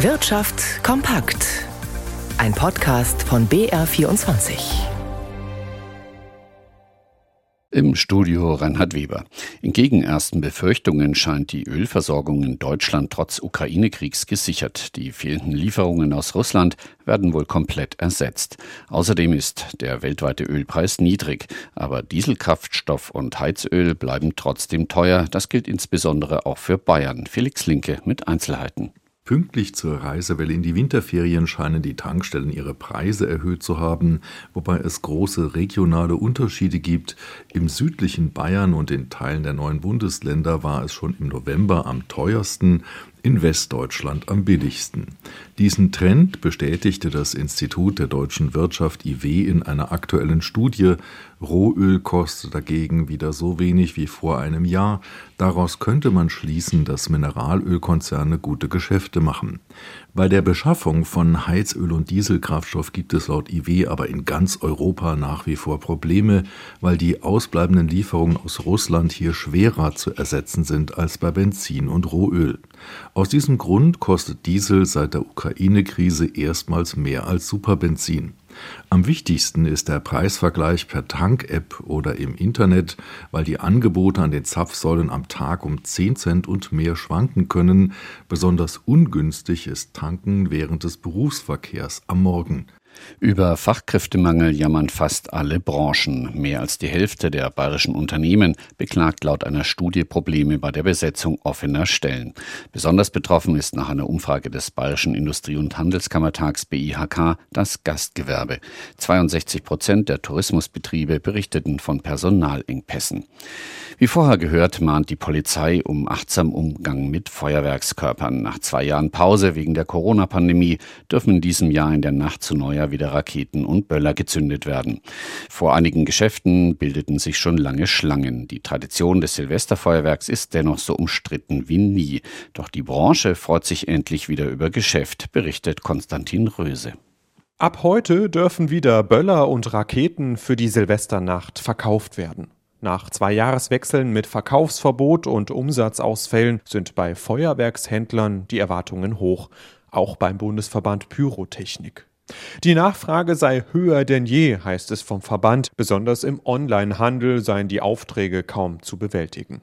Wirtschaft kompakt. Ein Podcast von BR24. Im Studio Reinhard Weber. Entgegen ersten Befürchtungen scheint die Ölversorgung in Deutschland trotz Ukraine-Kriegs gesichert. Die fehlenden Lieferungen aus Russland werden wohl komplett ersetzt. Außerdem ist der weltweite Ölpreis niedrig, aber Dieselkraftstoff und Heizöl bleiben trotzdem teuer. Das gilt insbesondere auch für Bayern. Felix Linke mit Einzelheiten. Pünktlich zur Reisewelle in die Winterferien scheinen die Tankstellen ihre Preise erhöht zu haben, wobei es große regionale Unterschiede gibt. Im südlichen Bayern und in Teilen der neuen Bundesländer war es schon im November am teuersten, in Westdeutschland am billigsten. Diesen Trend bestätigte das Institut der deutschen Wirtschaft IW in einer aktuellen Studie. Rohöl kostet dagegen wieder so wenig wie vor einem Jahr. Daraus könnte man schließen, dass Mineralölkonzerne gute Geschäfte machen. Bei der Beschaffung von Heizöl und Dieselkraftstoff gibt es laut IW aber in ganz Europa nach wie vor Probleme, weil die ausbleibenden Lieferungen aus Russland hier schwerer zu ersetzen sind als bei Benzin und Rohöl. Aus diesem Grund kostet Diesel seit der Ukraine-Krise erstmals mehr als Superbenzin. Am wichtigsten ist der Preisvergleich per Tank-App oder im Internet, weil die Angebote an den Zapfsäulen am Tag um 10 Cent und mehr schwanken können. Besonders ungünstig ist Tanken während des Berufsverkehrs am Morgen. Über Fachkräftemangel jammern fast alle Branchen. Mehr als die Hälfte der bayerischen Unternehmen beklagt laut einer Studie Probleme bei der Besetzung offener Stellen. Besonders betroffen ist nach einer Umfrage des Bayerischen Industrie- und Handelskammertags BIHK das Gastgewerbe. 62 Prozent der Tourismusbetriebe berichteten von Personalengpässen. Wie vorher gehört, mahnt die Polizei um achtsam Umgang mit Feuerwerkskörpern. Nach zwei Jahren Pause wegen der Corona-Pandemie dürfen in diesem Jahr in der Nacht zu Neujahr wieder Raketen und Böller gezündet werden. Vor einigen Geschäften bildeten sich schon lange Schlangen. Die Tradition des Silvesterfeuerwerks ist dennoch so umstritten wie nie. Doch die Branche freut sich endlich wieder über Geschäft, berichtet Konstantin Röse. Ab heute dürfen wieder Böller und Raketen für die Silvesternacht verkauft werden. Nach zwei Jahreswechseln mit Verkaufsverbot und Umsatzausfällen sind bei Feuerwerkshändlern die Erwartungen hoch, auch beim Bundesverband Pyrotechnik. Die Nachfrage sei höher denn je, heißt es vom Verband. Besonders im Onlinehandel seien die Aufträge kaum zu bewältigen.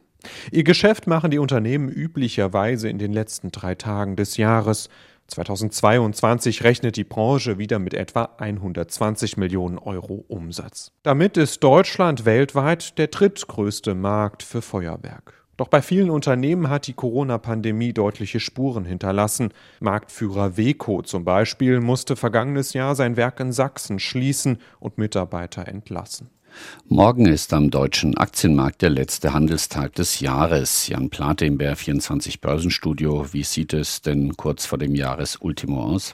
Ihr Geschäft machen die Unternehmen üblicherweise in den letzten drei Tagen des Jahres. 2022 rechnet die Branche wieder mit etwa 120 Millionen Euro Umsatz. Damit ist Deutschland weltweit der drittgrößte Markt für Feuerwerk. Doch bei vielen Unternehmen hat die Corona-Pandemie deutliche Spuren hinterlassen. Marktführer Weco zum Beispiel musste vergangenes Jahr sein Werk in Sachsen schließen und Mitarbeiter entlassen. Morgen ist am deutschen Aktienmarkt der letzte Handelstag des Jahres. Jan Plate im BR24 Börsenstudio. Wie sieht es denn kurz vor dem Jahresultimo aus?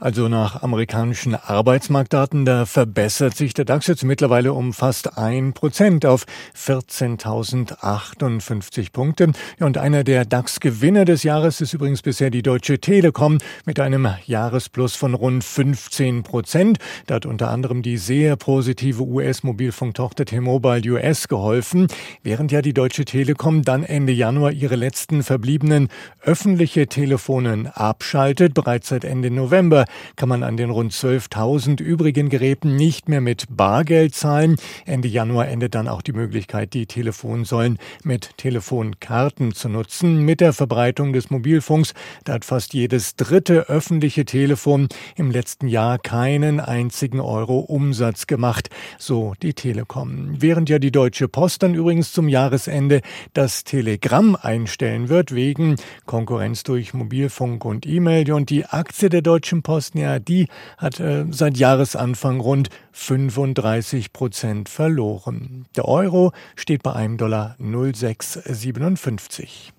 Also nach amerikanischen Arbeitsmarktdaten, da verbessert sich der DAX jetzt mittlerweile um fast ein Prozent auf 14.058 Punkte. Und einer der DAX-Gewinner des Jahres ist übrigens bisher die Deutsche Telekom mit einem Jahresplus von rund 15 Prozent. Da hat unter anderem die sehr positive US-Mobilfunktochter T-Mobile US geholfen, während ja die Deutsche Telekom dann Ende Januar ihre letzten verbliebenen öffentliche Telefonen abschaltet, bereits seit Ende November kann man an den rund 12.000 übrigen Geräten nicht mehr mit Bargeld zahlen. Ende Januar endet dann auch die Möglichkeit, die Telefonsäulen mit Telefonkarten zu nutzen. Mit der Verbreitung des Mobilfunks, da hat fast jedes dritte öffentliche Telefon im letzten Jahr keinen einzigen Euro Umsatz gemacht, so die Telekom. Während ja die Deutsche Post dann übrigens zum Jahresende das Telegramm einstellen wird, wegen Konkurrenz durch Mobilfunk und E-Mail und die Aktie der Deutschen Post Bosnien, die hat äh, seit Jahresanfang rund 35 Prozent verloren. Der Euro steht bei einem Dollar 0,657.